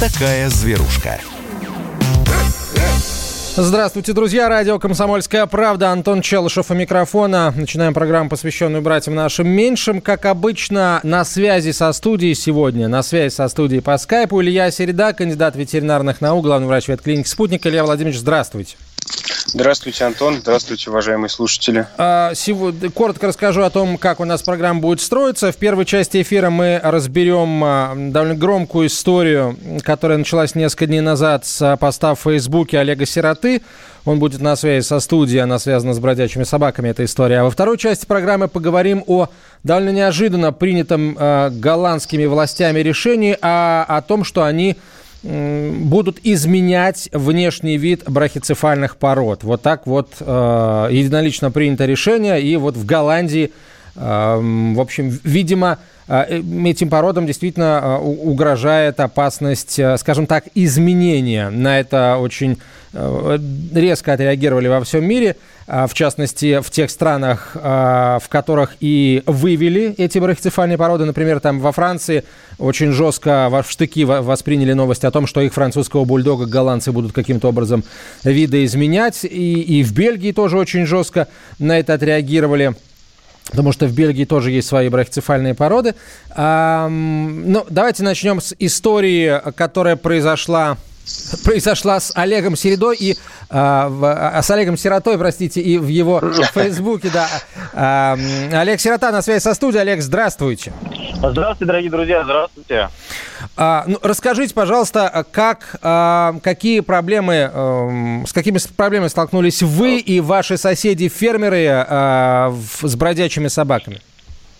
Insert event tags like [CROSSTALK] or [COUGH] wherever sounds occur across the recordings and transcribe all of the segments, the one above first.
такая зверушка. Здравствуйте, друзья. Радио «Комсомольская правда». Антон Челышев у микрофона. Начинаем программу, посвященную братьям нашим меньшим. Как обычно, на связи со студией сегодня, на связи со студией по скайпу Илья Середа, кандидат ветеринарных наук, главный врач ветклиники «Спутник». Илья Владимирович, здравствуйте. Здравствуйте, Антон. Здравствуйте, уважаемые слушатели. А, сегодня, коротко расскажу о том, как у нас программа будет строиться. В первой части эфира мы разберем а, довольно громкую историю, которая началась несколько дней назад с поста в Фейсбуке Олега Сироты. Он будет на связи со студией, она связана с бродячими собаками, эта история. А во второй части программы поговорим о довольно неожиданно принятом голландскими властями решении, а, о том, что они будут изменять внешний вид брахицефальных пород. Вот так вот э, единолично принято решение, и вот в Голландии, в общем, видимо, э, этим породам действительно э, угрожает опасность, э, скажем так, изменения. На это очень резко отреагировали во всем мире – а, в частности, в тех странах, а, в которых и вывели эти брахицефальные породы. Например, там во Франции очень жестко в штыки восприняли новость о том, что их французского бульдога голландцы будут каким-то образом видоизменять. И, и в Бельгии тоже очень жестко на это отреагировали. Потому что в Бельгии тоже есть свои брахицефальные породы. А, ну, давайте начнем с истории, которая произошла произошла с Олегом Середой и а, в, а, с Олегом Сиротой, простите, и в его [LAUGHS] Фейсбуке, да. А, Олег Сирота на связи со студией. Олег, здравствуйте. Здравствуйте, дорогие друзья, здравствуйте. А, ну, расскажите, пожалуйста, как, а, какие проблемы, а, с какими проблемами столкнулись вы и ваши соседи-фермеры а, с бродячими собаками?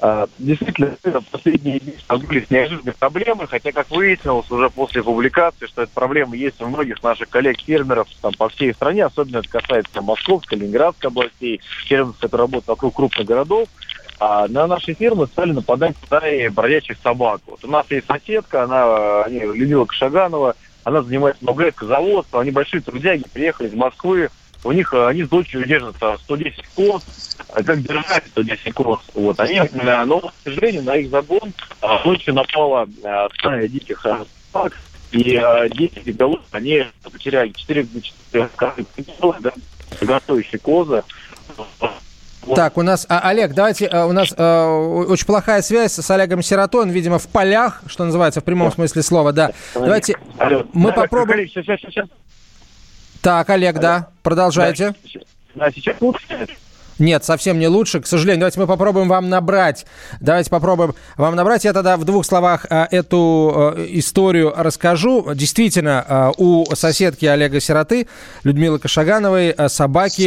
А, действительно, последние дни столкнулись с неожиданной проблемой, хотя, как выяснилось уже после публикации, что эта проблема есть у многих наших коллег-фермеров там, по всей стране, особенно это касается Московской, Ленинградской областей, фермеров, которые работают вокруг крупных городов, а на наши фермы стали нападать стаи бродячих собак. Вот у нас есть соседка, она, они, Людмила Кашаганова, она занимается много лет козоводством, они большие трудяги, приехали из Москвы, у них, они с дочерью держат 110 коз, а как держать 110 коз. Вот, они, но, к сожалению, на их загон ночью напала а, стая диких собак, и 10 голов они потеряли 4, 4 да, готовящие козы. Так, у нас, а, Олег, давайте, а, у нас а, очень плохая связь с Олегом Сиротой, он, видимо, в полях, что называется, в прямом смысле слова, да. Давайте, мы да, попробуем... Сейчас, сейчас, сейчас. Так, Олег, да, продолжайте. Да, сейчас лучше. Нет, совсем не лучше. К сожалению, давайте мы попробуем вам набрать. Давайте попробуем вам набрать. Я тогда в двух словах а, эту а, историю расскажу. Действительно, а, у соседки Олега Сироты, Людмилы Кашагановой, собаки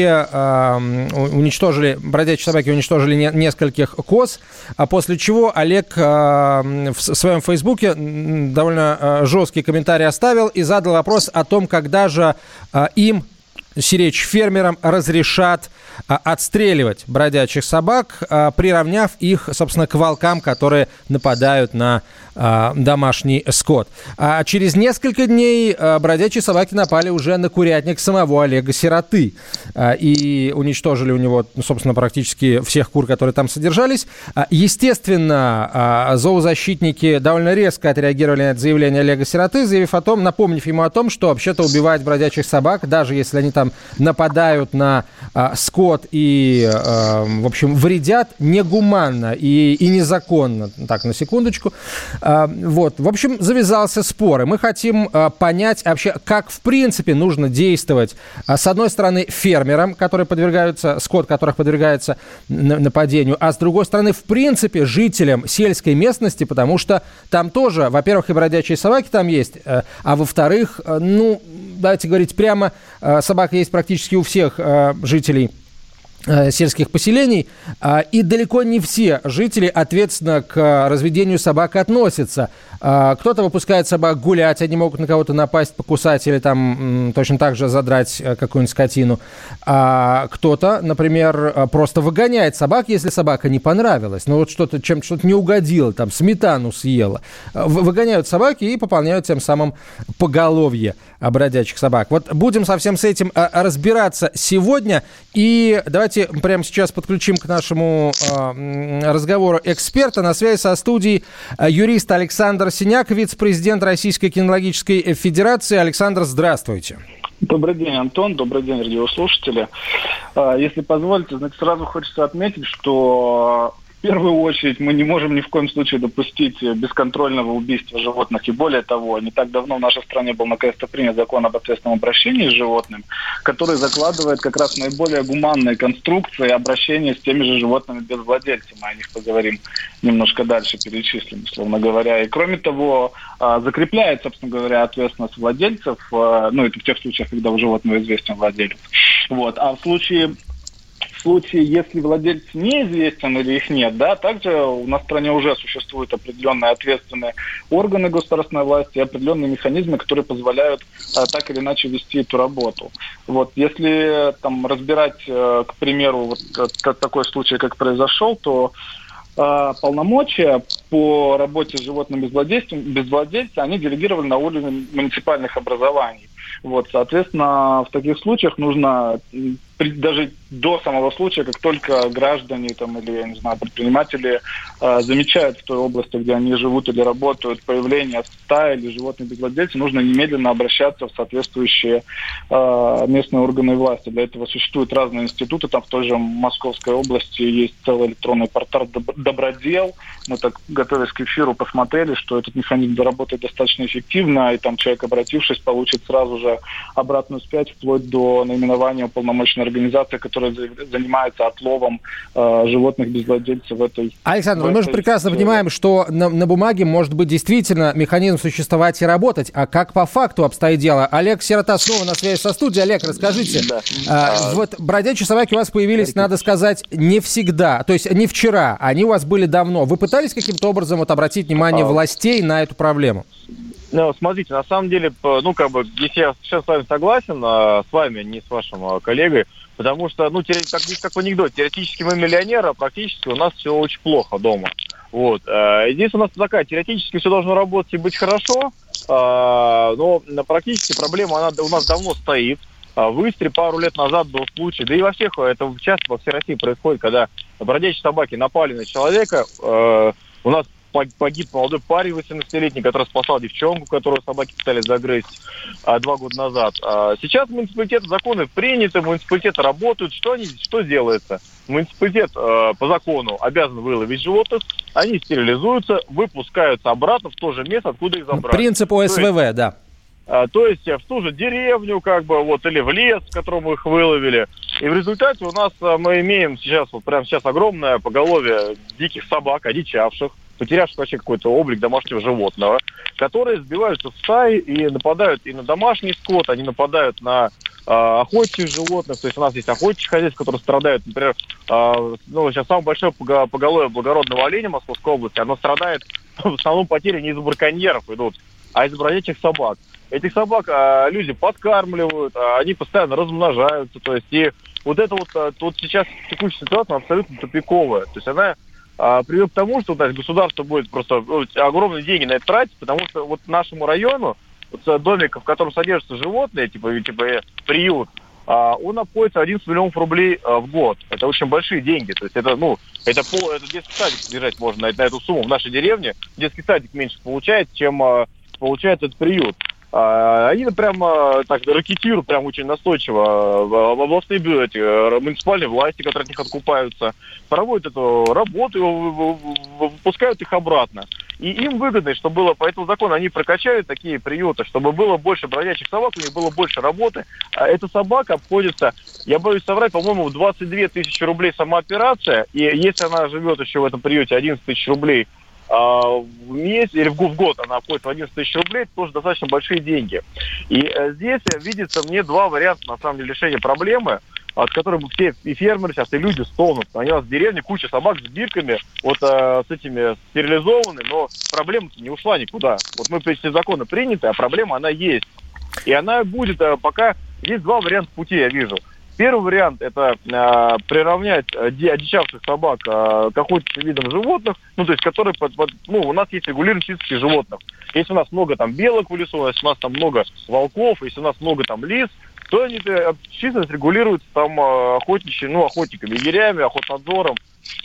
уничтожили, бродячие собаки уничтожили не, нескольких коз, а после чего Олег в своем фейсбуке довольно жесткий комментарий оставил и задал вопрос о том, когда же им, сиречь фермерам, разрешат отстреливать бродячих собак, а, приравняв их, собственно, к волкам, которые нападают на а, домашний скот. А через несколько дней бродячие собаки напали уже на курятник самого Олега Сироты и уничтожили у него, собственно, практически всех кур, которые там содержались. Естественно, зоозащитники довольно резко отреагировали на это заявление Олега Сироты, заявив о том, напомнив ему о том, что вообще-то убивать бродячих собак, даже если они там нападают на скот, и, в общем, вредят негуманно и, и незаконно. Так, на секундочку. Э, вот, в общем, завязался спор, и мы хотим э, понять вообще, как, в принципе, нужно действовать, э, с одной стороны, фермерам, которые подвергаются, скот которых подвергается нападению, а с другой стороны, в принципе, жителям сельской местности, потому что там тоже, во-первых, и бродячие собаки там есть, э, а во-вторых, э, ну, давайте говорить прямо, э, собака есть практически у всех жителей сельских поселений, а, и далеко не все жители ответственно к разведению собак относятся. А, кто-то выпускает собак гулять, они могут на кого-то напасть, покусать или там точно так же задрать э, какую-нибудь скотину. А кто-то, например, э, просто выгоняет собак, если собака не понравилась. Ну вот что-то, чем что-то не угодило, там сметану съела. Выгоняют собаки и пополняют тем самым поголовье бродячих собак. Вот будем совсем с этим разбираться сегодня. И давайте прямо сейчас подключим к нашему э, разговору эксперта. На связи со студией юрист Александр Синяк, вице-президент Российской кинологической федерации. Александр, здравствуйте. Добрый день, Антон. Добрый день, радиослушатели. А, если позволите, значит, сразу хочется отметить, что первую очередь мы не можем ни в коем случае допустить бесконтрольного убийства животных. И более того, не так давно в нашей стране был наконец-то принят закон об ответственном обращении с животным, который закладывает как раз наиболее гуманные конструкции обращения с теми же животными без владельца. Мы о них поговорим немножко дальше, перечислим, условно говоря. И кроме того, а, закрепляет, собственно говоря, ответственность владельцев, а, ну, это в тех случаях, когда у животного известен владелец. Вот. А в случае случае, если владелец неизвестен или их нет, да, также у нас в стране уже существуют определенные ответственные органы государственной власти, определенные механизмы, которые позволяют а, так или иначе вести эту работу. Вот, если там разбирать, а, к примеру, вот такой случай, как произошел, то а, полномочия по работе с животным без владельца, без владельца, они делегированы на уровень муниципальных образований. Вот, соответственно, в таких случаях нужно даже до самого случая, как только граждане там, или, я не знаю, предприниматели э, замечают в той области, где они живут или работают, появление стаи или животных без владельца, нужно немедленно обращаться в соответствующие э, местные органы власти. Для этого существуют разные институты, там в той же Московской области есть целый электронный портал «Добродел». Мы так, готовясь к эфиру, посмотрели, что этот механизм заработает достаточно эффективно, и там человек, обратившись, получит сразу же обратную связь, вплоть до наименования уполномоченной организации, которая занимается отловом э, животных без владельца в этой... Александр, в этой мы же прекрасно сфере. понимаем, что на, на бумаге может быть действительно механизм существовать и работать, а как по факту обстоит дело? Олег Сирота снова на связи со студией. Олег, расскажите. Да. А, а... Вот бродячие собаки у вас появились, надо сказать, не всегда, то есть не вчера, они у вас были давно. Вы пытались каким-то образом вот обратить внимание а... властей на эту проблему? Ну, смотрите, на самом деле, ну, как бы, если я сейчас с вами согласен, а, с вами, не с вашим а, коллегой, потому что, ну, как, как в анекдоте, теоретически мы миллионеры, а практически у нас все очень плохо дома. Вот. А, здесь у нас такая, теоретически все должно работать и быть хорошо, а, но практически проблема, она у нас давно стоит. А, в Истре пару лет назад был случай, да и во всех, это часто во всей России происходит, когда бродячие собаки напали на человека, а, у нас погиб молодой парень 18-летний, который спасал девчонку, которую собаки пытались загрызть а, два года назад. А, сейчас муниципалитет законы приняты, муниципалитеты работают. Что они, что делается? Муниципалитет а, по закону обязан выловить животных, они стерилизуются, выпускаются обратно в то же место, откуда их забрали. Принцип ОСВВ, есть, да. А, то есть в ту же деревню, как бы, вот, или в лес, в котором их выловили. И в результате у нас а, мы имеем сейчас, вот прямо сейчас огромное поголовье диких собак, одичавших, потерявших вообще какой-то облик домашнего животного, которые сбиваются в стаи и нападают и на домашний скот, они нападают на э, охотчих животных, то есть у нас есть охотничьи хозяйства, которые страдают, например, э, ну, сейчас самое большое поголовье благородного оленя Московской области, оно страдает, [LAUGHS] в основном потери не из-за браконьеров идут, а из-за бродячих собак. Этих собак а, люди подкармливают, а, они постоянно размножаются, то есть и вот это вот, а, вот сейчас текущая ситуация абсолютно тупиковая, то есть она а, приведет к тому, что значит, государство будет просто ну, огромные деньги на это тратить, потому что вот нашему району, вот, домик, в котором содержатся животные, типа, типа э, приют, а, он обходится 11 миллионов рублей а, в год. Это очень большие деньги. То есть это, ну, это, пол, это детский садик содержать можно на, на эту сумму. В нашей деревне детский садик меньше получает, чем а, получает этот приют. А, они прямо так ракетируют прям очень настойчиво. Областные эти, э, муниципальные власти, которые от них откупаются, проводят эту работу, выпускают их обратно. И им выгодно, чтобы было по этому закону, они прокачают такие приюты, чтобы было больше бродячих собак, у них было больше работы. А эта собака обходится, я боюсь соврать, по-моему, в 22 тысячи рублей сама операция. И если она живет еще в этом приюте 11 тысяч рублей а, в месяц или в год она обходит в 11 тысяч рублей, это тоже достаточно большие деньги. И э, здесь видится мне два варианта, на самом деле, решения проблемы, от которых все и фермеры сейчас, и люди стонут. У нас в деревне куча собак с бирками, вот э, с этими стерилизованы, но проблема не ушла никуда. Вот мы, если законы приняты, а проблема, она есть. И она будет, э, пока... Есть два варианта пути, я вижу. Первый вариант – это э, приравнять э, одичавших собак э, к охотничьим видам животных, ну, то есть, которые, под, под, ну, у нас есть регулирование списки животных. Если у нас много там белок в лесу, если у нас там много волков, если у нас много там лис, то они численность регулируется там охотничьи, ну, охотниками, егерями, охотнадзором.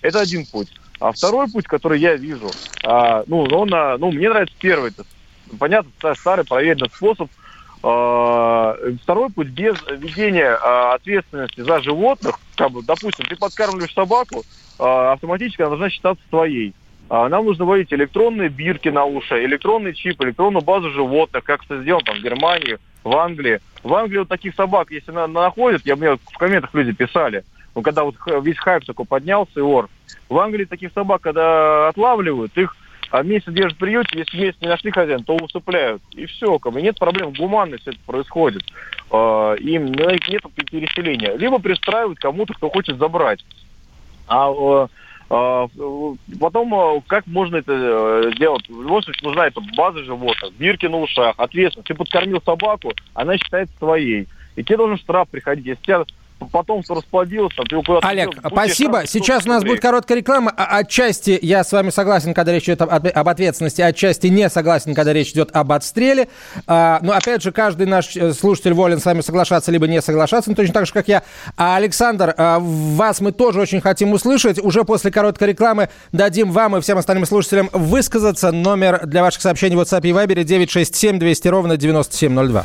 Это один путь. А второй путь, который я вижу, а, ну, он, ну, мне нравится первый. Это, понятно, старый проверенный способ. А, второй путь без введения а, ответственности за животных, как бы, допустим, ты подкармливаешь собаку, а, автоматически она должна считаться твоей. Нам нужно вводить электронные бирки на уши, электронный чип, электронную базу животных, как это сделано там, в Германии, в Англии. В Англии вот таких собак, если на, находят, я мне в комментах люди писали, ну, когда вот весь хайп такой поднялся, и ор. В Англии таких собак, когда отлавливают, их а месяц держат в приюте, если месяц не нашли хозяина, то усыпляют. И все, как бы нет проблем, гуманность это происходит. А, им нет переселения. Либо пристраивают кому-то, кто хочет забрать. А а, потом, а, как можно это э, сделать? В любом случае, нужна эта база животных, бирки на ушах, ответственность. Ты подкормил собаку, она считается своей. И тебе должен штраф приходить. Если тебя потомство расплодилось, там, куда Олег, делал, спасибо. Сейчас у нас будет короткая реклама. А, отчасти я с вами согласен, когда речь идет об, ответственности, отчасти не согласен, когда речь идет об отстреле. А, но опять же, каждый наш э, слушатель волен с вами соглашаться либо не соглашаться, точно так же, как я. А, Александр, а, вас мы тоже очень хотим услышать. Уже после короткой рекламы дадим вам и всем остальным слушателям высказаться. Номер для ваших сообщений в WhatsApp и Viber 967 200 ровно 9702.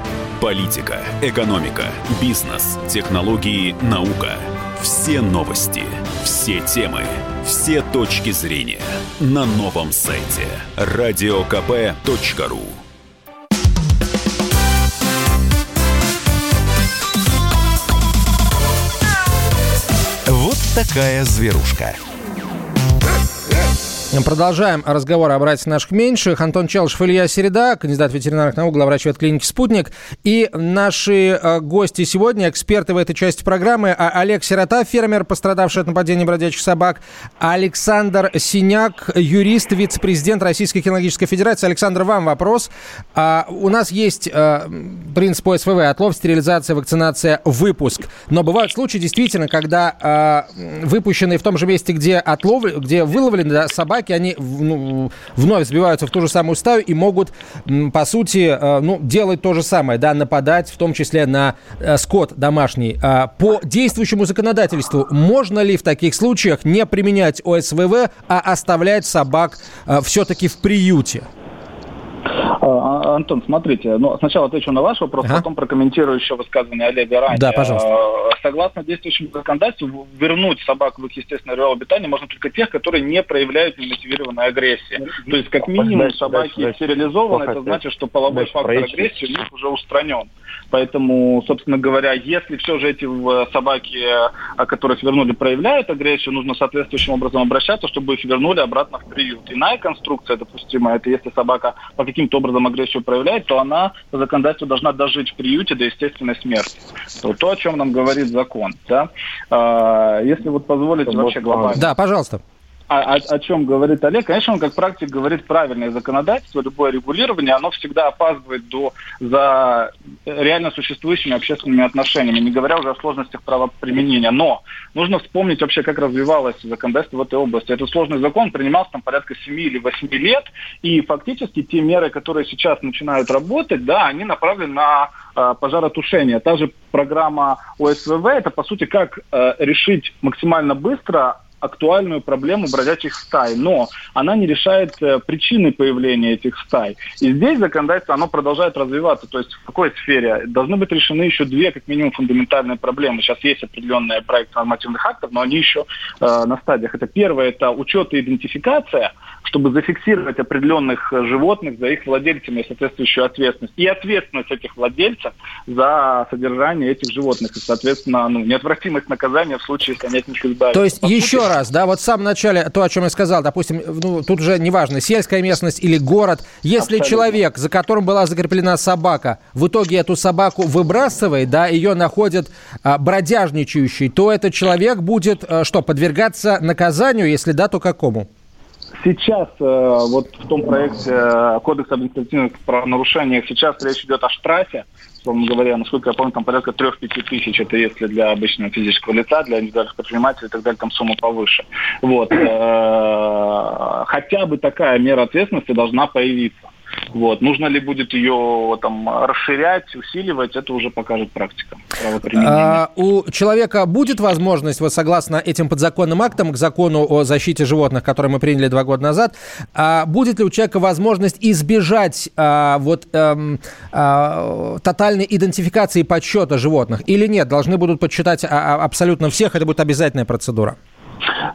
Политика, экономика, бизнес, технологии, наука. Все новости, все темы, все точки зрения на новом сайте радиокп.ру. Вот такая зверушка. Продолжаем разговор о братьях наших меньших. Антон Челышев, Илья Середа, кандидат ветеринарных наук, главврач ветклиники «Спутник». И наши э, гости сегодня, эксперты в этой части программы, а Олег Сирота, фермер, пострадавший от нападения бродячих собак, Александр Синяк, юрист, вице-президент Российской кинологической федерации. Александр, вам вопрос. А, у нас есть а, принцип ОСВВ – отлов, стерилизация, вакцинация, выпуск. Но бывают случаи, действительно, когда а, выпущенные в том же месте, где отлов, где выловлены собаки, собаки, они ну, вновь сбиваются в ту же самую стаю и могут, по сути, э, ну, делать то же самое, да, нападать, в том числе на э, скот домашний. А по действующему законодательству можно ли в таких случаях не применять ОСВВ, а оставлять собак э, все-таки в приюте? А, Антон, смотрите, ну, сначала отвечу на ваш вопрос, ага. потом прокомментирую еще высказывание Олега ранее. Да, пожалуйста. А, согласно действующему законодательству, вернуть собак в их естественное реал обитание можно только тех, которые не проявляют немотивированной агрессии. То есть, как минимум, дальше, собаки дальше, стерилизованы, это значит, что половой дальше, фактор проявить. агрессии у них уже устранен. Поэтому, собственно говоря, если все же эти собаки, о которых вернули, проявляют агрессию, нужно соответствующим образом обращаться, чтобы их вернули обратно в приют. Иная конструкция допустимая, это если собака по каким-то образом агрессию проявляет, то она по законодательству должна дожить в приюте до естественной смерти. То, то о чем нам говорит закон. Да? А, если вот позволите вообще глобально. Да, пожалуйста о, о, о чем говорит Олег, конечно, он как практик говорит правильное законодательство, любое регулирование, оно всегда опаздывает до, за реально существующими общественными отношениями, не говоря уже о сложностях правоприменения. Но нужно вспомнить вообще, как развивалось законодательство в этой области. Этот сложный закон принимался там порядка 7 или 8 лет, и фактически те меры, которые сейчас начинают работать, да, они направлены на э, пожаротушение. Та же программа ОСВВ, это по сути как э, решить максимально быстро актуальную проблему бродячих стай, но она не решает э, причины появления этих стай. И здесь законодательство, оно продолжает развиваться. То есть в какой сфере? Должны быть решены еще две, как минимум, фундаментальные проблемы. Сейчас есть определенные проекты нормативных актов, но они еще э, на стадиях. Это первое, это учет и идентификация, чтобы зафиксировать определенных э, животных за их владельцами соответствующую ответственность. И ответственность этих владельцев за содержание этих животных. И, соответственно, ну, неотвратимость наказания в случае, если они от них избавятся. То есть, По еще сути... раз, да, вот в самом начале, то, о чем я сказал, допустим, ну, тут уже неважно, сельская местность или город, если Абсолютно. человек, за которым была закреплена собака, в итоге эту собаку выбрасывает, да, ее находят а, бродяжничающей, то этот человек будет а, что, подвергаться наказанию, если да, то какому? Сейчас, э, вот в том проекте э, Кодекса административных правонарушений, сейчас речь идет о штрафе, условно говоря, насколько я помню, там порядка 3-5 тысяч, это если для обычного физического лица, для индивидуальных предпринимателей и так далее, там сумма повыше. Вот. Э, хотя бы такая мера ответственности должна появиться. Вот. Нужно ли будет ее там, расширять, усиливать, это уже покажет практика А, у человека будет возможность, вот согласно этим подзаконным актам к закону о защите животных, который мы приняли два года назад, а, будет ли у человека возможность избежать а, вот, а, а, тотальной идентификации подсчета животных или нет? Должны будут подсчитать а, а, абсолютно всех, это будет обязательная процедура?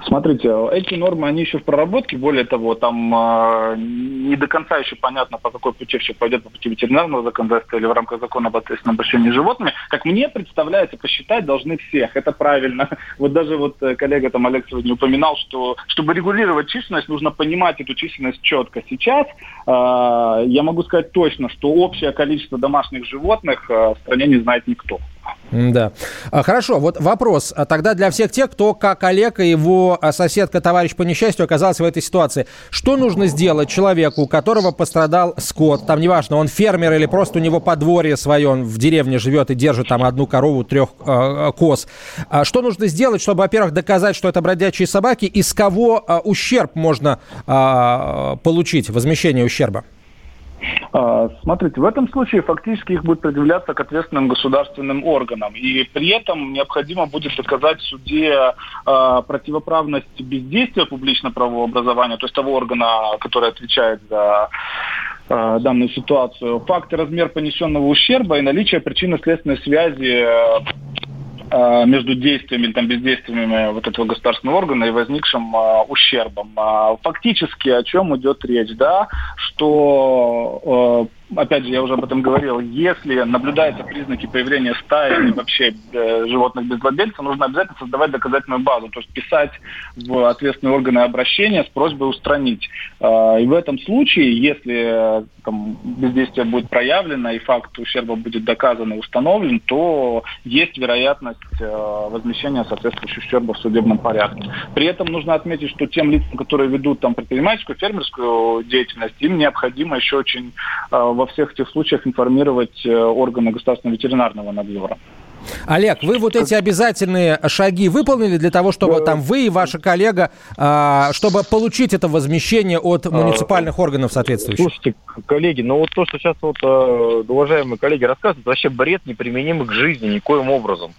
Смотрите, эти нормы, они еще в проработке, более того, там э, не до конца еще понятно, по какой пути все пойдет, по пути ветеринарного законодательства или в рамках закона об ответственном обращении с животными. Как мне представляется, посчитать должны всех, это правильно. [LAUGHS] Вот даже вот э, коллега там Олег сегодня упоминал, что чтобы регулировать численность, нужно понимать эту численность четко. Сейчас э, я могу сказать точно, что общее количество домашних животных э, в стране не знает никто. Да. А, хорошо, вот вопрос. А тогда для всех тех, кто, как Олег и его а, соседка, товарищ по несчастью, оказался в этой ситуации. Что нужно сделать человеку, у которого пострадал скот? Там неважно, он фермер или просто у него подворье свое, он в деревне живет и держит там одну корову, трех э, коз. Что нужно сделать, чтобы, во-первых, доказать, что это бродячие собаки, и с кого э, ущерб можно э, получить, возмещение ущерба? А, смотрите, в этом случае фактически их будет предъявляться к ответственным государственным органам. И при этом необходимо будет доказать в суде э, противоправность бездействия публично-правового образования, то есть того органа, который отвечает за э, данную ситуацию, факт и размер понесенного ущерба и наличие причинно-следственной связи между действиями там, бездействиями вот этого государственного органа и возникшим а, ущербом. А, фактически о чем идет речь, да, что э, опять же, я уже об этом говорил, если наблюдаются признаки появления стаи или вообще э, животных без владельца, нужно обязательно создавать доказательную базу, то есть писать в ответственные органы обращения с просьбой устранить. Э, и в этом случае, если э, там, бездействие будет проявлено и факт ущерба будет доказан и установлен, то есть вероятность э, возмещения соответствующего ущерба в судебном порядке. При этом нужно отметить, что тем лицам, которые ведут там предпринимательскую, фермерскую деятельность, им необходимо еще очень э, во всех этих случаях информировать э, органы государственного ветеринарного надзора. Олег, вы вот эти обязательные шаги выполнили для того, чтобы там вы и ваша коллега, а, чтобы получить это возмещение от а, муниципальных органов соответствующих? Слушайте, коллеги, ну вот то, что сейчас вот э, уважаемые коллеги рассказывают, вообще бред неприменимый к жизни никоим образом.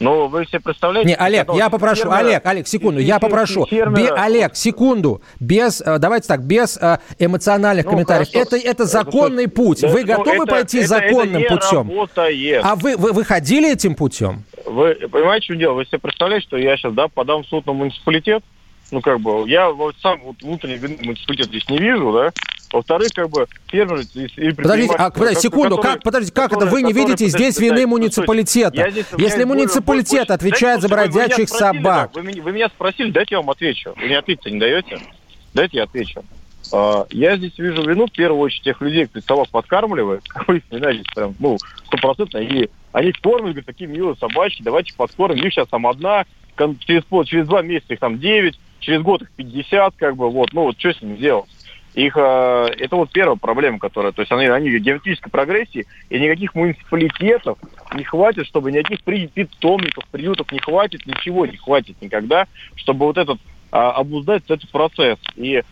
Но вы себе представляете... Не, Олег, я попрошу, фермера, Олег, Олег, секунду, я попрошу. Бе, Олег, секунду, без, э, давайте так, без э, эмоциональных ну, комментариев. Это, это законный это, путь. Да, вы ну, готовы это, пойти это, законным это путем? Работает. А вы, вы, вы ходили этим путем? Вы понимаете, что дело? Вы себе представляете, что я сейчас да, подам в суд на муниципалитет? Ну, как бы, я вот сам вот внутренний муниципалитет здесь не вижу, да? Во-вторых, как бы, фермер и Подождите, а, подождите, секунду, которые, как, подождите, как которые, это вы не видите здесь вины муниципалитета? Здесь, Если муниципалитет больше, отвечает за бродячих вы собак... Да, вы, вы меня спросили, дайте я вам отвечу. Вы мне ответить не даете? Дайте я отвечу. А, я здесь вижу вину, в первую очередь, тех людей, кто собак подкармливает. Вы знаете, прям, ну, стопроцентно. И они кормят, говорят, такие милые собачки, давайте подкормим. Их сейчас там одна, через, через два месяца их там девять, через год их 50, как бы, вот, ну, вот что с ними делать? Их, э, это вот первая проблема, которая, то есть они, они в геометрической прогрессии, и никаких муниципалитетов не хватит, чтобы никаких питомников, приютов не хватит, ничего не хватит никогда, чтобы вот этот а, обуздать этот процесс. И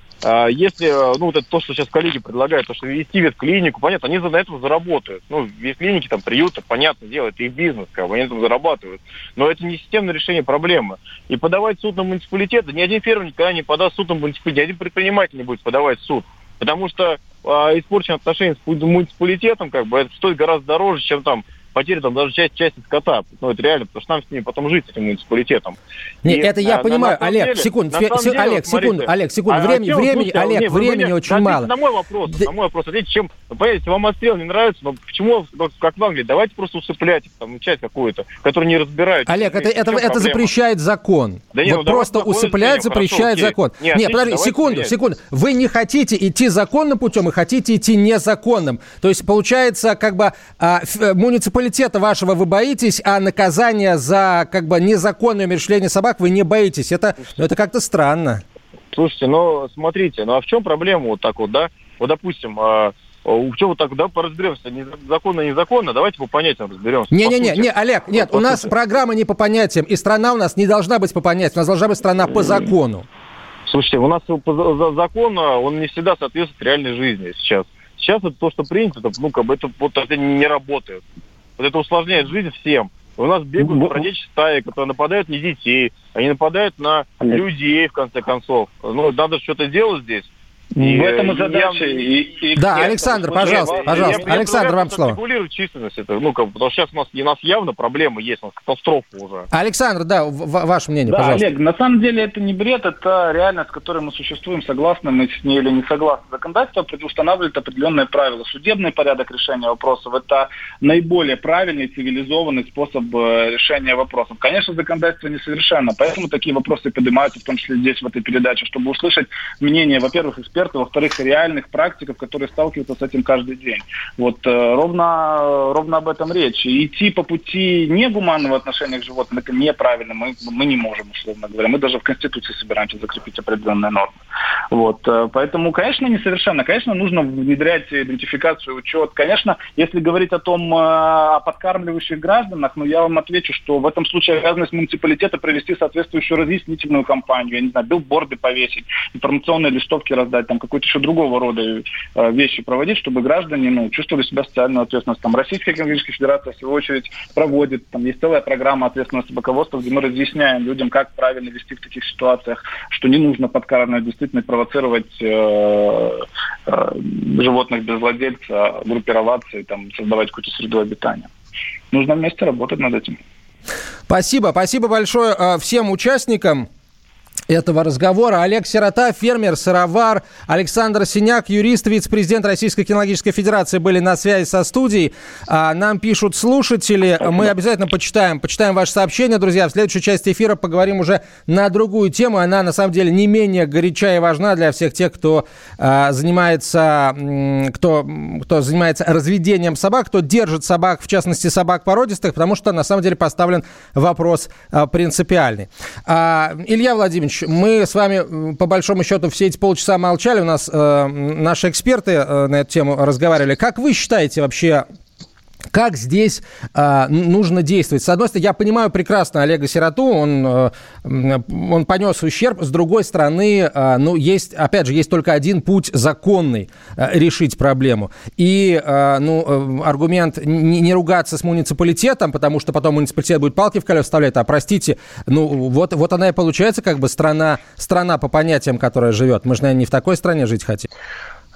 если, э, ну, вот это то, что сейчас коллеги предлагают, то, что вести ветклинику, понятно, они за этого заработают. Ну, ветклиники, там, приюты, понятно, делают их бизнес, как бы, они там зарабатывают. Но это не системное решение проблемы. И подавать суд на муниципалитет, ни один фермер никогда не подаст суд на муниципалитет, ни один предприниматель не будет подавать суд. Потому что а, испорченные отношения с муниципалитетом, как бы, это стоит гораздо дороже, чем там потеря там даже часть, части скота. Ну, это реально, потому что нам с ними потом жить, с этим муниципалитетом. Нет, и, это я на, понимаю, на, Олег, деле, секунд, се, деле, Олег, секунду, Олег, секунду, а, времени, времени, слушайте, Олег, нет, времени меня, очень мало. На мой вопрос, да. на мой вопрос, ответьте, чем, понимаете, вам отстрел не нравится, но почему, как в Англии, давайте просто усыплять там часть какую-то, которую не разбирают. Олег, это, это, это запрещает закон. Да нет, вот ну, просто усыплять запрещает хорошо, закон. Нет, нет подожди, секунду, секунду. Вы не хотите идти законным путем и хотите идти незаконным. То есть, получается, как бы а, э, муниципалитета вашего вы боитесь, а наказание за как бы незаконное умерщвление собак вы не боитесь. Это, ну, это как-то странно. Слушайте, ну смотрите, ну а в чем проблема вот так вот, да? Вот, допустим, э, в чем вот так, да, поразберемся, законно, незаконно, давайте по понятиям разберемся. Не-не-не, не, Олег, нет, по у нас программа не по понятиям, и страна у нас не должна быть по понятиям, у нас должна быть страна по закону. Слушайте, у нас по закон, он не всегда соответствует реальной жизни сейчас. Сейчас это то, что принято, это, ну, как бы это, вот, это не работает. Вот это усложняет жизнь всем. У нас бегают бродячие стаи, которые нападают на детей, они нападают на людей, в конце концов. Ну, надо что-то делать здесь. И, в этом и задача. И, и, да, и Александр, пожалуйста, я, пожалуйста. Я, Александр, вам слово. Регулировать численность. Это, ну, как, потому что сейчас у нас, у нас явно проблемы есть, у нас катастрофа уже. Александр, да, ваше мнение, да, пожалуйста. Олег, на самом деле это не бред, это реальность, с которой мы существуем, согласны мы с ней или не согласны. Законодательство устанавливает определенные правила. Судебный порядок решения вопросов – это наиболее правильный, цивилизованный способ э, решения вопросов. Конечно, законодательство несовершенно, поэтому такие вопросы поднимаются, в том числе здесь, в этой передаче, чтобы услышать мнение, во-первых, экспертов, экспертов, во-вторых, реальных практиков, которые сталкиваются с этим каждый день. Вот э, ровно, ровно об этом речь. И идти по пути негуманного отношения к животным, это неправильно, мы, мы не можем, условно говоря. Мы даже в Конституции собираемся закрепить определенные нормы. Вот. Э, поэтому, конечно, несовершенно. Конечно, нужно внедрять идентификацию, учет. Конечно, если говорить о том, э, о подкармливающих гражданах, ну, я вам отвечу, что в этом случае обязанность муниципалитета провести соответствующую разъяснительную кампанию, я не знаю, билборды повесить, информационные листовки раздать, там какой-то еще другого рода э, вещи проводить, чтобы граждане ну, чувствовали себя социальную ответственность. Там Российская экономическая федерация, в свою очередь, проводит, там есть целая программа ответственности собаководства, где мы разъясняем людям, как правильно вести в таких ситуациях, что не нужно подкармливать, действительно провоцировать э, э, животных без владельца, группироваться и там, создавать какую-то среду обитания. Нужно вместе работать над этим. Спасибо, спасибо большое всем участникам этого разговора. Олег Сирота, фермер, сыровар, Александр Синяк, юрист, вице-президент Российской кинологической федерации были на связи со студией. А, нам пишут слушатели, мы обязательно почитаем, почитаем ваши сообщения, друзья. В следующей части эфира поговорим уже на другую тему. Она, на самом деле, не менее горяча и важна для всех тех, кто а, занимается, кто, кто занимается разведением собак, кто держит собак, в частности, собак породистых, потому что, на самом деле, поставлен вопрос а, принципиальный. А, Илья Владимирович, мы с вами, по большому счету, все эти полчаса молчали. У нас э, наши эксперты э, на эту тему разговаривали. Как вы считаете вообще, как здесь э, нужно действовать? С одной стороны, я понимаю прекрасно Олега Сироту, он, э, он понес ущерб. С другой стороны, э, ну, есть, опять же, есть только один путь законный э, решить проблему. И, э, ну, э, аргумент не, не ругаться с муниципалитетом, потому что потом муниципалитет будет палки в колеса вставлять, а, простите, ну, вот, вот она и получается как бы страна, страна по понятиям, которая живет. Мы же, наверное, не в такой стране жить хотим.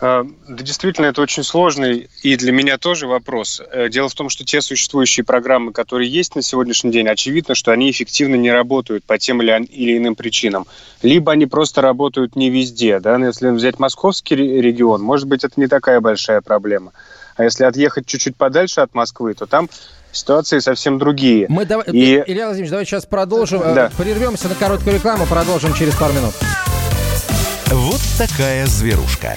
А, да, действительно, это очень сложный и для меня тоже вопрос. Э, дело в том, что те существующие программы, которые есть на сегодняшний день, очевидно, что они эффективно не работают по тем или иным причинам. Либо они просто работают не везде. Да? Но если взять московский регион, может быть, это не такая большая проблема. А если отъехать чуть-чуть подальше от Москвы, то там ситуации совсем другие. Мы давай, и... Илья Владимирович, давайте сейчас продолжим. Да. Прервемся на короткую рекламу, продолжим через пару минут. Вот такая зверушка.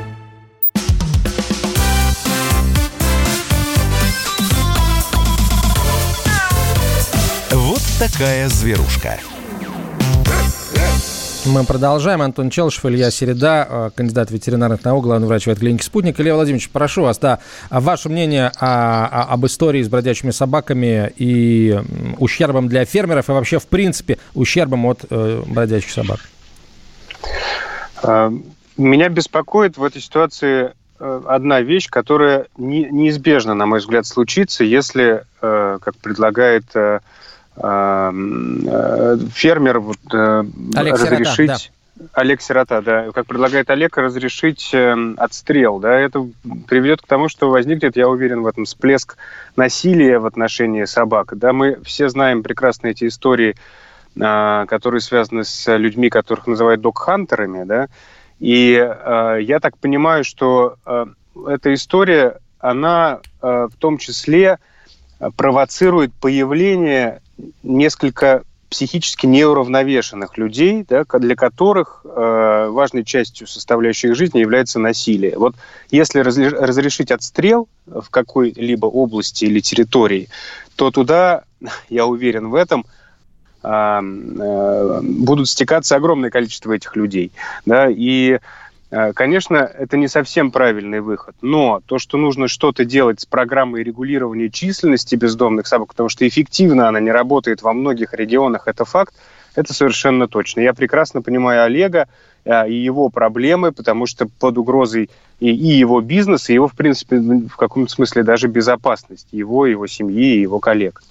Такая зверушка. Мы продолжаем. Антон Челшев, Илья Середа, э, кандидат ветеринарных наук, главный врач ветклиники «Спутник». Илья Владимирович, прошу вас, да, ваше мнение о, о, об истории с бродячими собаками и ущербом для фермеров и вообще, в принципе, ущербом от э, бродячих собак. А, меня беспокоит в этой ситуации э, одна вещь, которая неизбежно, на мой взгляд, случится, если, э, как предлагает Э, фермер вот, э, Олег разрешить... Сирота, да. Олег Сирота, да, как предлагает Олег, разрешить э, отстрел, да, это приведет к тому, что возникнет, я уверен в этом, всплеск насилия в отношении собак. Да, мы все знаем прекрасно эти истории, которые связаны с людьми, которых называют док-хантерами, да, и я так понимаю, что эта история, она в том числе провоцирует появление несколько психически неуравновешенных людей, да, для которых э, важной частью составляющей их жизни является насилие. Вот если разрешить отстрел в какой-либо области или территории, то туда, [LAUGHS] я уверен в этом, э, э, будут стекаться огромное количество этих людей. Да, и конечно, это не совсем правильный выход, но то, что нужно что-то делать с программой регулирования численности бездомных собак, потому что эффективно она не работает во многих регионах, это факт, это совершенно точно. Я прекрасно понимаю Олега э, и его проблемы, потому что под угрозой и, и его бизнес, и его, в принципе, в каком-то смысле даже безопасность его, его семьи и его коллег.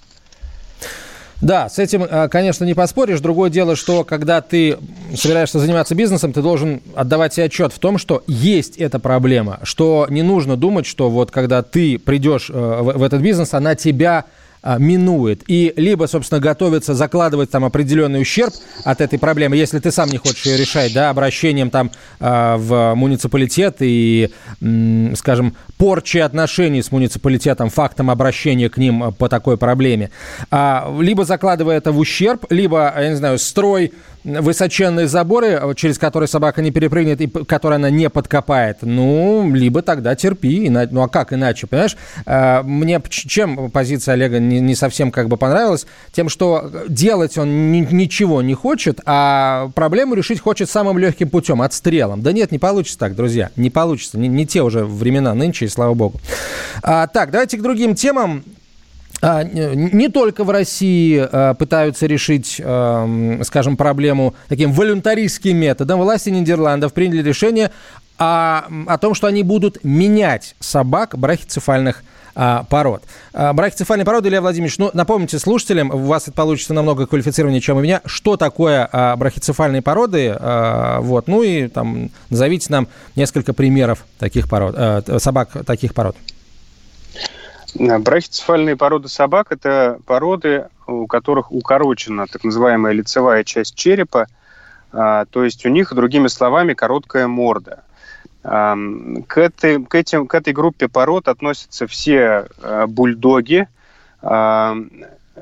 Да, с этим, э, конечно, не поспоришь. Другое дело, что когда ты собираешься заниматься бизнесом, ты должен отдавать себе отчет в том, что есть эта проблема, что не нужно думать, что вот когда ты придешь э, в этот бизнес, она тебя минует. И либо, собственно, готовится закладывать там определенный ущерб от этой проблемы, если ты сам не хочешь ее решать, да, обращением там а, в муниципалитет и, скажем, порчи отношений с муниципалитетом, фактом обращения к ним по такой проблеме. А, либо закладывая это в ущерб, либо, я не знаю, строй высоченные заборы, через которые собака не перепрыгнет и которые она не подкопает, ну, либо тогда терпи. Ну, а как иначе, понимаешь? А, мне чем позиция Олега не, совсем как бы понравилась? Тем, что делать он ни, ничего не хочет, а проблему решить хочет самым легким путем, отстрелом. Да нет, не получится так, друзья, не получится. Не, не те уже времена нынче, и слава богу. А, так, давайте к другим темам. А, не только в России а, пытаются решить, а, скажем, проблему таким волюнтаристским методом. Власти Нидерландов приняли решение о, о том, что они будут менять собак брахицефальных пород. Брахицефальные породы, Илья Владимирович, ну, напомните слушателям, у вас это получится намного квалифицированнее, чем у меня, что такое брахицефальные породы, вот, ну и там назовите нам несколько примеров таких пород, собак таких пород. Брахицефальные породы собак – это породы, у которых укорочена так называемая лицевая часть черепа, а, то есть у них, другими словами, короткая морда. А, к этой, к, этим, к этой группе пород относятся все а, бульдоги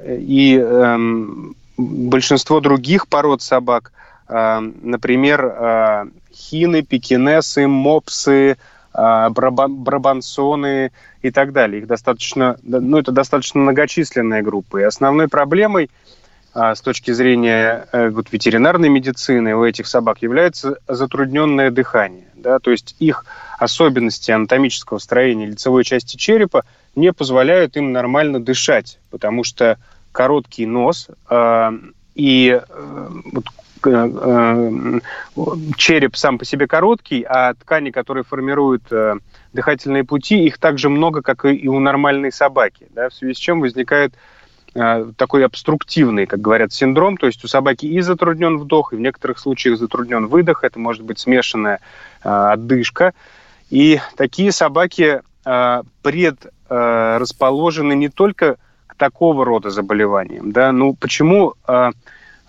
и эм, большинство других пород собак, например, хины, пекинесы, мопсы, брабансоны и так далее. Их достаточно, ну, это достаточно многочисленная группа. И основной проблемой а, с точки зрения э, вот, ветеринарной медицины у этих собак является затрудненное дыхание. Да? То есть их особенности анатомического строения лицевой части черепа не позволяют им нормально дышать, потому что короткий нос э, и э, вот, череп сам по себе короткий, а ткани, которые формируют э, дыхательные пути, их так же много, как и у нормальной собаки, да, в связи с чем возникает э, такой обструктивный, как говорят, синдром, то есть у собаки и затруднен вдох, и в некоторых случаях затруднен выдох, это может быть смешанная отдышка. И такие собаки предрасположены не только к такого рода заболеваниям. Да? Ну, почему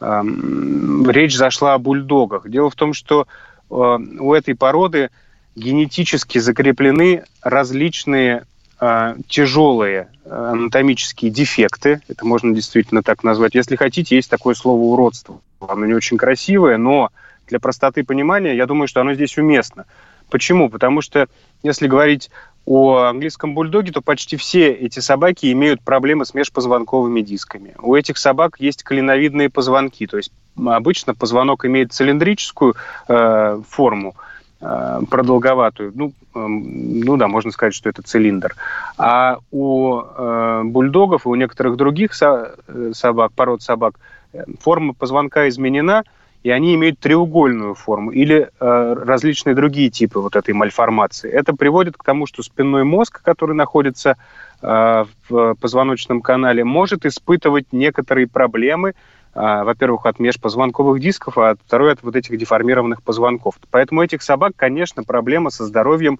речь зашла о бульдогах. Дело в том, что э, у этой породы генетически закреплены различные э, тяжелые анатомические дефекты. Это можно действительно так назвать. Если хотите, есть такое слово уродство. Оно не очень красивое, но для простоты понимания, я думаю, что оно здесь уместно. Почему? Потому что, если говорить о английском бульдоге, то почти все эти собаки имеют проблемы с межпозвонковыми дисками. У этих собак есть клиновидные позвонки, то есть обычно позвонок имеет цилиндрическую э, форму, э, продолговатую, ну, э, ну да, можно сказать, что это цилиндр. А у э, бульдогов и у некоторых других со- э, собак, пород собак, э, форма позвонка изменена – и они имеют треугольную форму или э, различные другие типы вот этой мальформации. Это приводит к тому, что спинной мозг, который находится э, в позвоночном канале, может испытывать некоторые проблемы, э, во-первых, от межпозвонковых дисков, а второй от вот этих деформированных позвонков. Поэтому этих собак, конечно, проблема со здоровьем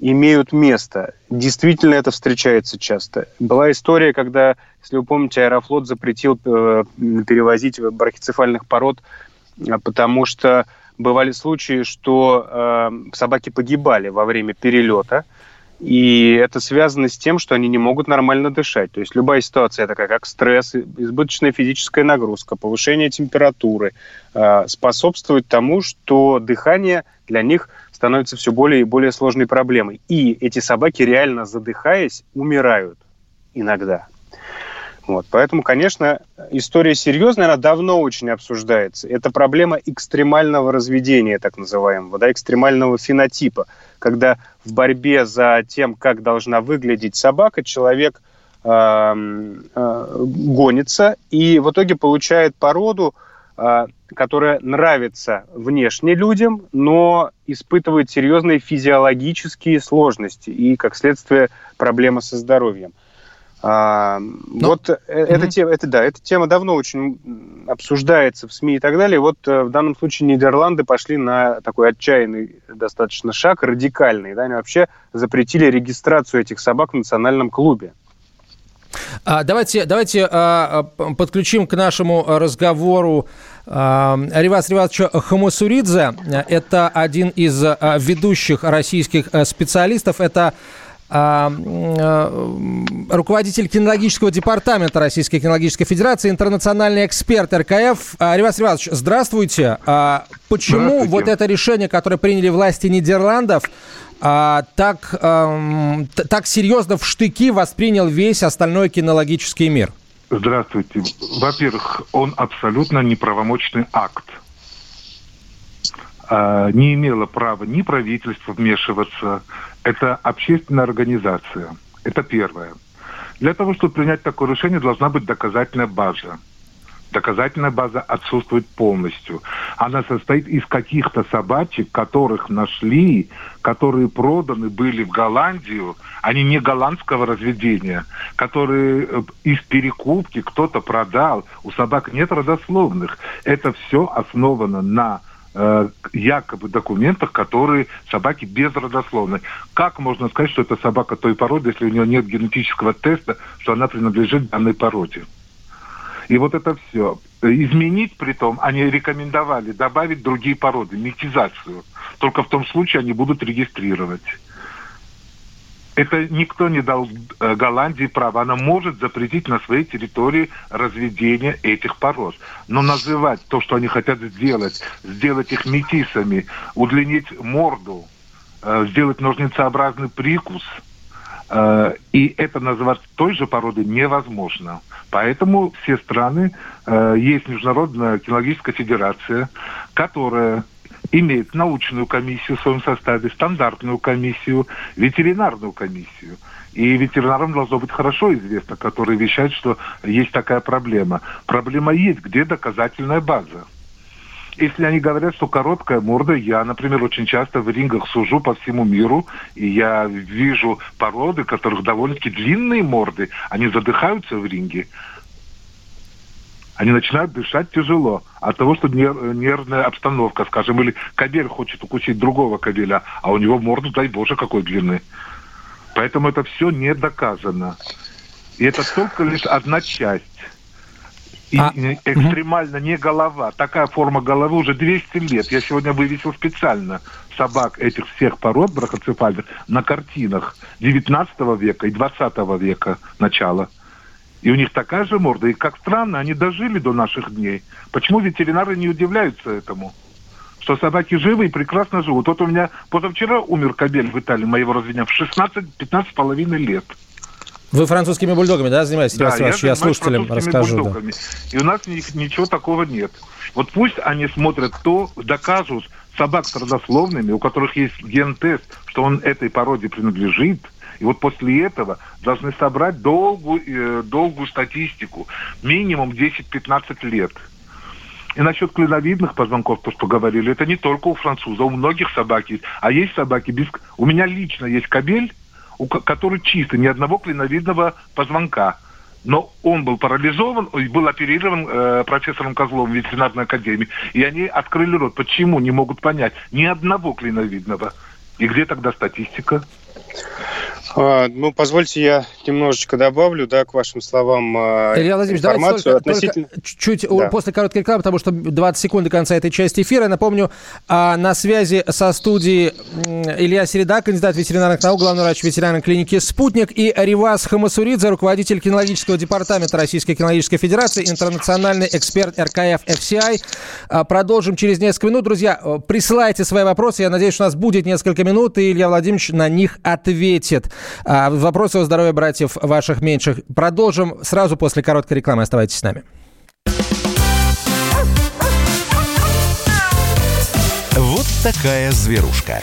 имеют место. Действительно это встречается часто. Была история, когда, если вы помните, Аэрофлот запретил э, перевозить брахицефальных пород а, потому что бывали случаи, что э, собаки погибали во время перелета, и это связано с тем, что они не могут нормально дышать. То есть любая ситуация такая, как стресс, избыточная физическая нагрузка, повышение температуры, э, способствует тому, что дыхание для них становится все более и более сложной проблемой. И эти собаки, реально задыхаясь, умирают иногда. Вот. Поэтому, конечно, история серьезная, она давно очень обсуждается. Это проблема экстремального разведения, так называемого, да, экстремального фенотипа, когда в борьбе за тем, как должна выглядеть собака, человек э, э, гонится и в итоге получает породу, э, которая нравится внешне людям, но испытывает серьезные физиологические сложности и, как следствие, проблемы со здоровьем. А, Но... Ну, вот mm-hmm. эта тема, это да, эта тема давно очень обсуждается в СМИ и так далее. Вот э, в данном случае Нидерланды пошли на такой отчаянный достаточно шаг, радикальный. Да, они вообще запретили регистрацию этих собак в национальном клубе. А, давайте, давайте а, подключим к нашему разговору а, Ривас Ривасовича Хамасуридзе. Это один из а, ведущих российских специалистов. Это а, а, руководитель кинологического департамента Российской кинологической федерации, интернациональный эксперт РКФ. А, Ривас Ривасович, здравствуйте. Почему здравствуйте. вот это решение, которое приняли власти Нидерландов, так, так серьезно в штыки воспринял весь остальной кинологический мир? Здравствуйте. Во-первых, он абсолютно неправомочный акт. Не имело права ни правительство вмешиваться, это общественная организация. Это первое. Для того, чтобы принять такое решение, должна быть доказательная база. Доказательная база отсутствует полностью. Она состоит из каких-то собачек, которых нашли, которые проданы были в Голландию, они не голландского разведения, которые э, из перекупки кто-то продал. У собак нет родословных. Это все основано на Э, якобы документах, которые собаки безродословны. Как можно сказать, что это собака той породы, если у нее нет генетического теста, что она принадлежит данной породе? И вот это все. Изменить при том они рекомендовали добавить другие породы, метизацию. Только в том случае они будут регистрировать. Это никто не дал э, Голландии право. Она может запретить на своей территории разведение этих пород. Но называть то, что они хотят сделать, сделать их метисами, удлинить морду, э, сделать ножницеобразный прикус, и это называть той же породой невозможно. Поэтому все страны, есть Международная кинологическая федерация, которая имеет научную комиссию в своем составе, стандартную комиссию, ветеринарную комиссию. И ветеринарам должно быть хорошо известно, которые вещают, что есть такая проблема. Проблема есть, где доказательная база. Если они говорят, что короткая морда, я, например, очень часто в рингах сужу по всему миру, и я вижу породы, которых довольно-таки длинные морды, они задыхаются в ринге они начинают дышать тяжело от того, что нервная обстановка, скажем, или кобель хочет укусить другого кобеля, а у него морду, дай боже, какой длины. Поэтому это все не доказано. И это только лишь одна часть. И а... экстремально не голова. Такая форма головы уже 200 лет. Я сегодня вывесил специально собак этих всех пород брахоцефальных на картинах 19 века и 20 века начала. И у них такая же морда. И как странно, они дожили до наших дней. Почему ветеринары не удивляются этому? Что собаки живы и прекрасно живут. Вот у меня позавчера умер кобель в Италии, моего разведения, в 16-15 с половиной лет. Вы французскими бульдогами, да, занимаетесь, Да, я Я слушателям расскажу. да. И у нас ни- ничего такого нет. Вот пусть они смотрят то, докажут собак с родословными, у которых есть ген-тест, что он этой породе принадлежит, и вот после этого должны собрать долгую, э, долгую статистику, минимум 10-15 лет. И насчет клиновидных позвонков, то, что говорили, это не только у французов, у многих собак есть. А есть собаки без... У меня лично есть кобель, который чистый, ни одного клиновидного позвонка. Но он был парализован и был оперирован э, профессором Козловым ветеринарной академии. И они открыли рот. Почему? Не могут понять. Ни одного клиновидного. И где тогда статистика? А, ну, позвольте я немножечко добавлю, да, к вашим словам а, Илья Владимирович, давайте информацию только, относительно... только у- Да. после короткой рекламы, потому что 20 секунд до конца этой части эфира. Я напомню, а, на связи со студией Илья Середа, кандидат ветеринарных наук, главный врач ветеринарной клиники «Спутник», и Ривас Хамасуридзе, руководитель кинологического департамента Российской кинологической федерации, интернациональный эксперт РКФ FCI. Продолжим через несколько минут. Друзья, э, присылайте свои вопросы. Я надеюсь, у нас будет несколько минут, и Илья Владимирович на них ответит. А, Вопросы о здоровье братьев ваших меньших. Продолжим сразу после короткой рекламы. Оставайтесь с нами. Вот такая зверушка.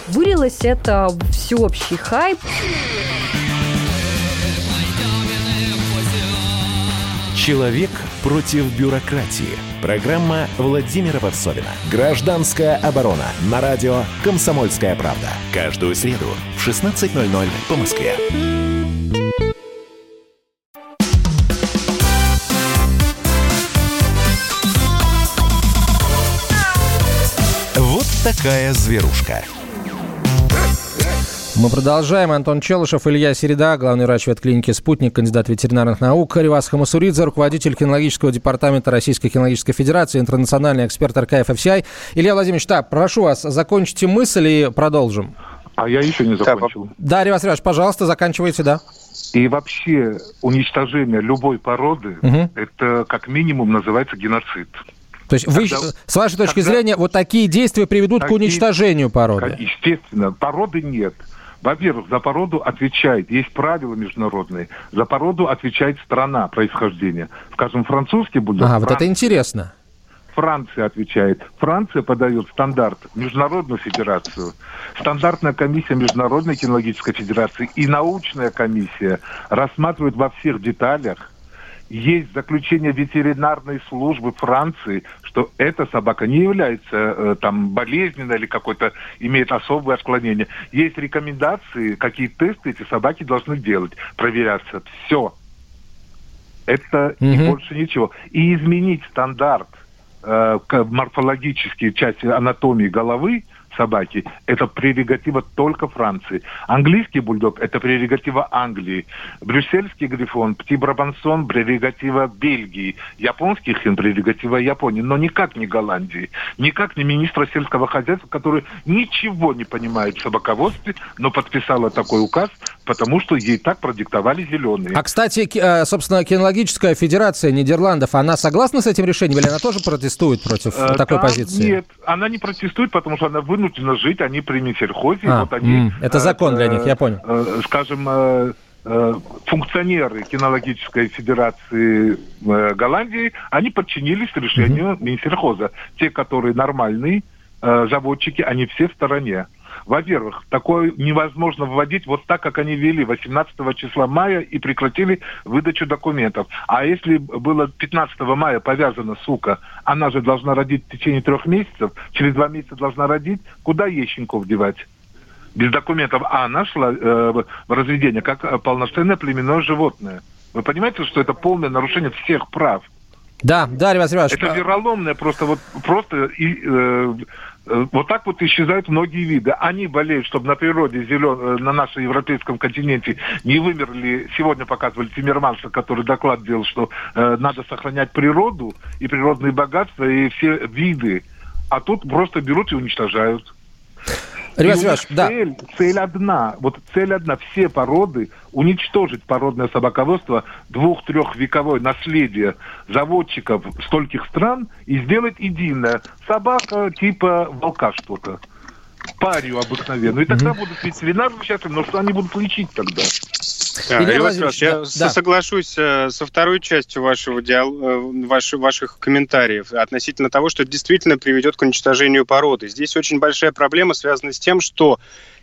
Вылилось это в всеобщий хайп. Человек против бюрократии. Программа Владимира Варсовина. Гражданская оборона. На радио «Комсомольская правда». Каждую среду в 16.00 по Москве. Вот такая зверушка. Мы продолжаем. Антон Челышев, Илья Середа, главный врач ветклиники «Спутник», кандидат ветеринарных наук, Ривас Хамасуридзе, руководитель кинологического департамента Российской кинологической федерации, интернациональный эксперт РКФ FCI. Илья Владимирович, так, прошу вас, закончите мысль и продолжим. А я еще не закончил. Да, Ривас Ривас, пожалуйста, заканчивайте, да. И вообще уничтожение любой породы, Мгм. это как минимум называется геноцид. То есть вы, Когда- с вашей точки когда- зрения, вот такие действия приведут к Такие- уничтожению породы? Естественно, породы нет. Во-первых, за породу отвечает, есть правила международные, за породу отвечает страна происхождения. Скажем, французский бульдог. Ага, вот это Франция- интересно. Франция отвечает. Франция подает стандарт в Международную федерацию. Стандартная комиссия Международной кинологической федерации и научная комиссия рассматривают во всех деталях. Есть заключение ветеринарной службы Франции, что эта собака не является э, там болезненной или какой-то имеет особое отклонение. Есть рекомендации, какие тесты эти собаки должны делать, проверяться. Все. Это и Мгм. больше ничего. И изменить стандарт э, морфологические части анатомии головы собаки – это прерогатива только Франции. Английский бульдог – это прерогатива Англии. Брюссельский грифон, птибрабансон – прерогатива Бельгии. Японский хин – прерогатива Японии. Но никак не Голландии. Никак не министра сельского хозяйства, который ничего не понимает в собаководстве, но подписала такой указ, потому что ей так продиктовали зеленые. А, кстати, э, собственно, кинологическая федерация Нидерландов, она согласна с этим решением или она тоже протестует против Э, такой там позиции? Нет, она не протестует, потому что она вынуждена жить, они при Минсельхозе. А, вот они, это закон для них, я понял. э, скажем, э, э, функционеры кинологической федерации э, Голландии, они подчинились решению Минсельхоза. Те, которые нормальные э, заводчики, они все в стороне. Во-первых, такое невозможно вводить вот так, как они вели 18 числа мая и прекратили выдачу документов. А если было 15 мая повязана сука, она же должна родить в течение трех месяцев, через два месяца должна родить, куда ей щенков девать? Без документов. А она шла э, в разведение как э, полноценное племенное животное. Вы понимаете, что это полное нарушение всех прав? Да, да, Ривас Иванович. Это вероломное просто вот просто и, э, вот так вот исчезают многие виды. Они болеют, чтобы на природе зелен... Э, на нашем европейском континенте не вымерли. Сегодня показывали Тиммерманса, который доклад делал, что э, надо сохранять природу и природные богатства и все виды. А тут просто берут и уничтожают. Ребят, Ребят, да. Цель, цель одна. Вот цель одна. Все породы уничтожить породное собаководство двух-трехвековое наследие заводчиков стольких стран и сделать единое. Собака типа волка что-то. Парию обыкновенную. И тогда mm-hmm. будут ветеринары счастливы, но что они будут лечить тогда? Да, Илья Владимирович, я да. соглашусь э, со второй частью вашего диал... Э, ваших, ваших комментариев относительно того, что это действительно приведет к уничтожению породы. Здесь очень большая проблема связана с тем, что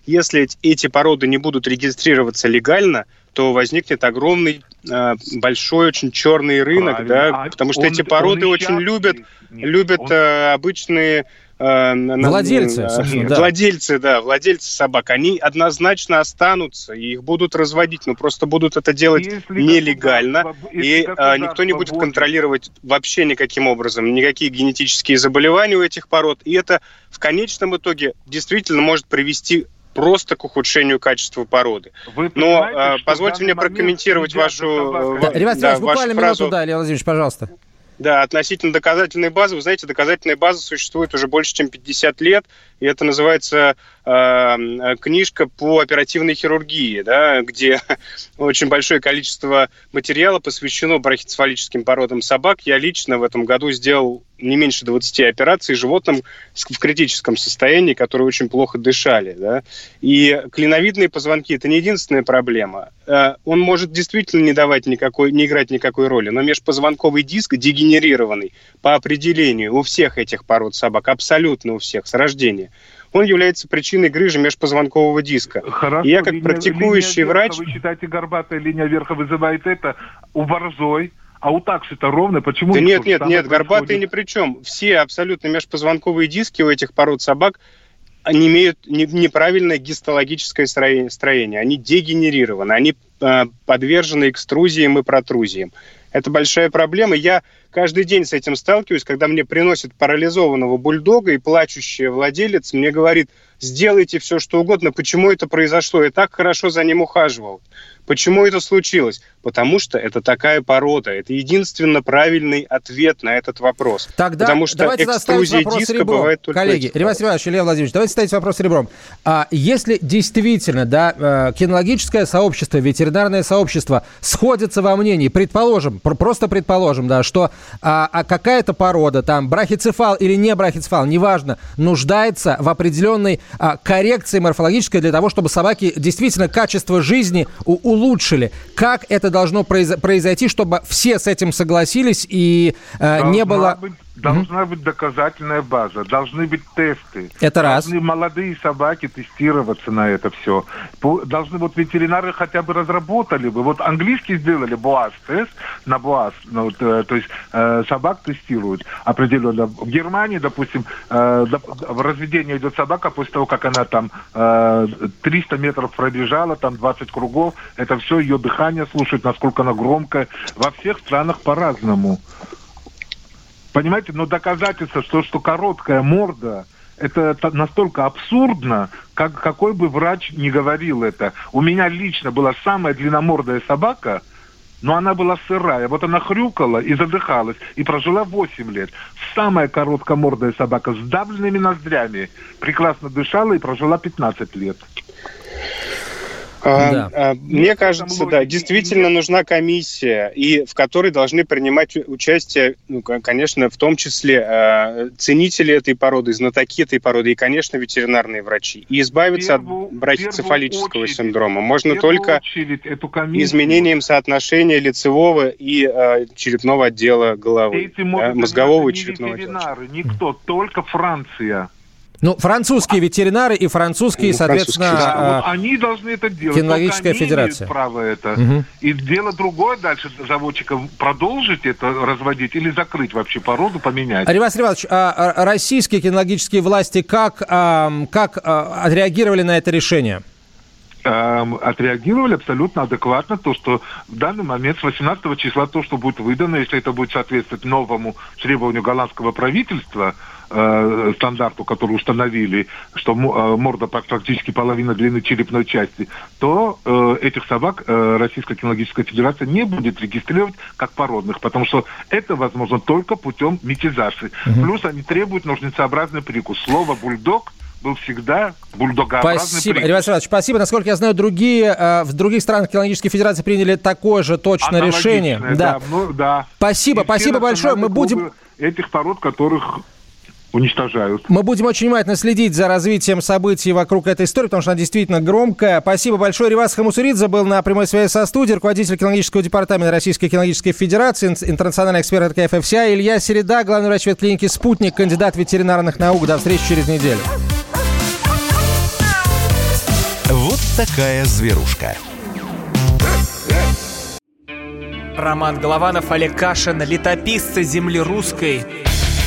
если эти породы не будут регистрироваться легально, то возникнет огромный, э, большой, очень черный рынок, Правильно. да, а потому что он, эти породы очень любят, любят он... обычные владельцы, собственно, [LAUGHS] да. Владельцы, да, владельцы собак, они однозначно останутся, и их будут разводить, но просто будут это делать если нелегально, и а, никто не будет контролировать вообще никаким образом никакие генетические заболевания у этих пород, и это в конечном итоге действительно может привести просто к ухудшению качества породы. Вы Но а, позвольте мне прокомментировать вашу... Да, Ребят, да, буквально минуту, фразу... да, Илья Владимирович, пожалуйста. Да, относительно доказательной базы, вы знаете, доказательная база существует уже больше, чем 50 лет, и это называется книжка по оперативной хирургии, да, где [LAUGHS] очень большое количество материала посвящено брахицефалическим породам собак. Я лично в этом году сделал не меньше 20 операций животным в критическом состоянии, которые очень плохо дышали. Да? И клиновидные позвонки – это не единственная проблема. Э, он может действительно не давать никакой, не играть никакой роли, но межпозвонковый диск дегенерированный по определению у всех этих пород собак, абсолютно у всех, с рождения – он является причиной грыжи межпозвонкового диска. Хорошо, и я как линия, практикующий линия врач... Вы считаете, горбатая линия верха вызывает это у борзой, а у таксы-то ровно, почему? Да нет, нет, нет, горбатые ни при чем. Все абсолютно межпозвонковые диски у этих пород собак они имеют неправильное гистологическое строение, они дегенерированы, они э, подвержены экструзиям и протрузиям. Это большая проблема. Я каждый день с этим сталкиваюсь, когда мне приносят парализованного бульдога, и плачущий владелец мне говорит, сделайте все, что угодно, почему это произошло, я так хорошо за ним ухаживал. Почему это случилось? Потому что это такая порода. Это единственно правильный ответ на этот вопрос. Тогда Потому что давайте экструзия диска ребром. бывает только Коллеги, Ривас Иванович, Илья Владимирович, давайте ставить вопрос ребром. А если действительно, да, э, кинологическое сообщество, ветеринарное сообщество сходятся во мнении, предположим, просто предположим, да, что а, а какая-то порода, там, брахицефал или не брахицефал, неважно, нуждается в определенной а, коррекции морфологической для того, чтобы собаки действительно качество жизни у, улучшили. Как это должно произойти, чтобы все с этим согласились и э, не было... Быть Должна быть доказательная база, должны быть тесты. Это раз. Должны молодые собаки тестироваться на это все. Должны вот ветеринары хотя бы разработали бы. Вот английские сделали БОАС-тест на БОАС, ну, вот, э, то есть э, собак тестируют определенно. В Германии, допустим, э, в разведении идет собака после того, как она там э, 300 метров пробежала, там 20 кругов, это все ее дыхание слушает, насколько она громкая. Во всех странах по-разному. Понимаете, но доказательство, что, что короткая морда, это настолько абсурдно, как какой бы врач ни говорил это. У меня лично была самая длинномордая собака, но она была сырая. Вот она хрюкала и задыхалась, и прожила 8 лет. Самая короткомордая собака с давленными ноздрями прекрасно дышала и прожила 15 лет. А, да. А, мне кажется, да, действительно нужна комиссия, и в которой должны принимать участие, ну, конечно, в том числе э, ценители этой породы, знатоки этой породы и, конечно, ветеринарные врачи. И избавиться первую, от брахицефалического очередь, синдрома можно только изменением соотношения лицевого и э, черепного отдела головы, да, мозгового и черепного отдела. Никто, только Франция. Ну, французские ветеринары и французские, ну, соответственно, да, вот а, они должны это делать. Кинологическая они федерация. Имеют право это. Угу. И дело другое дальше заводчиков продолжить это разводить или закрыть вообще породу, поменять. Ривас Риванович, а, а российские кинологические власти как, а, как а, отреагировали на это решение? отреагировали абсолютно адекватно, то, что в данный момент с 18 числа то, что будет выдано, если это будет соответствовать новому требованию голландского правительства, э, стандарту, который установили, что э, морда практически половина длины черепной части, то э, этих собак э, Российская кинологическая федерация не будет регистрировать как породных, потому что это возможно только путем метизации. Угу. Плюс они требуют ножницеобразный прикус. Слово «бульдог» был всегда бульдогообразный Спасибо. Ребят Иванович, спасибо. Насколько я знаю, другие э, в других странах кинологической федерации приняли такое же точно решение. Да, да. Ну, да. Спасибо, И спасибо большое. Мы будем этих пород, которых уничтожают. Мы будем очень внимательно следить за развитием событий вокруг этой истории, потому что она действительно громкая. Спасибо большое. Ривас Хамусуридзе был на прямой связи со студией, руководитель кинологического департамента Российской кинологической федерации, интернациональный эксперт КФФСА, Илья Середа, главный врач ветклиники «Спутник», кандидат ветеринарных наук. До встречи через неделю. Вот такая зверушка. Роман Голованов, Олег Кашин, летописцы земли русской.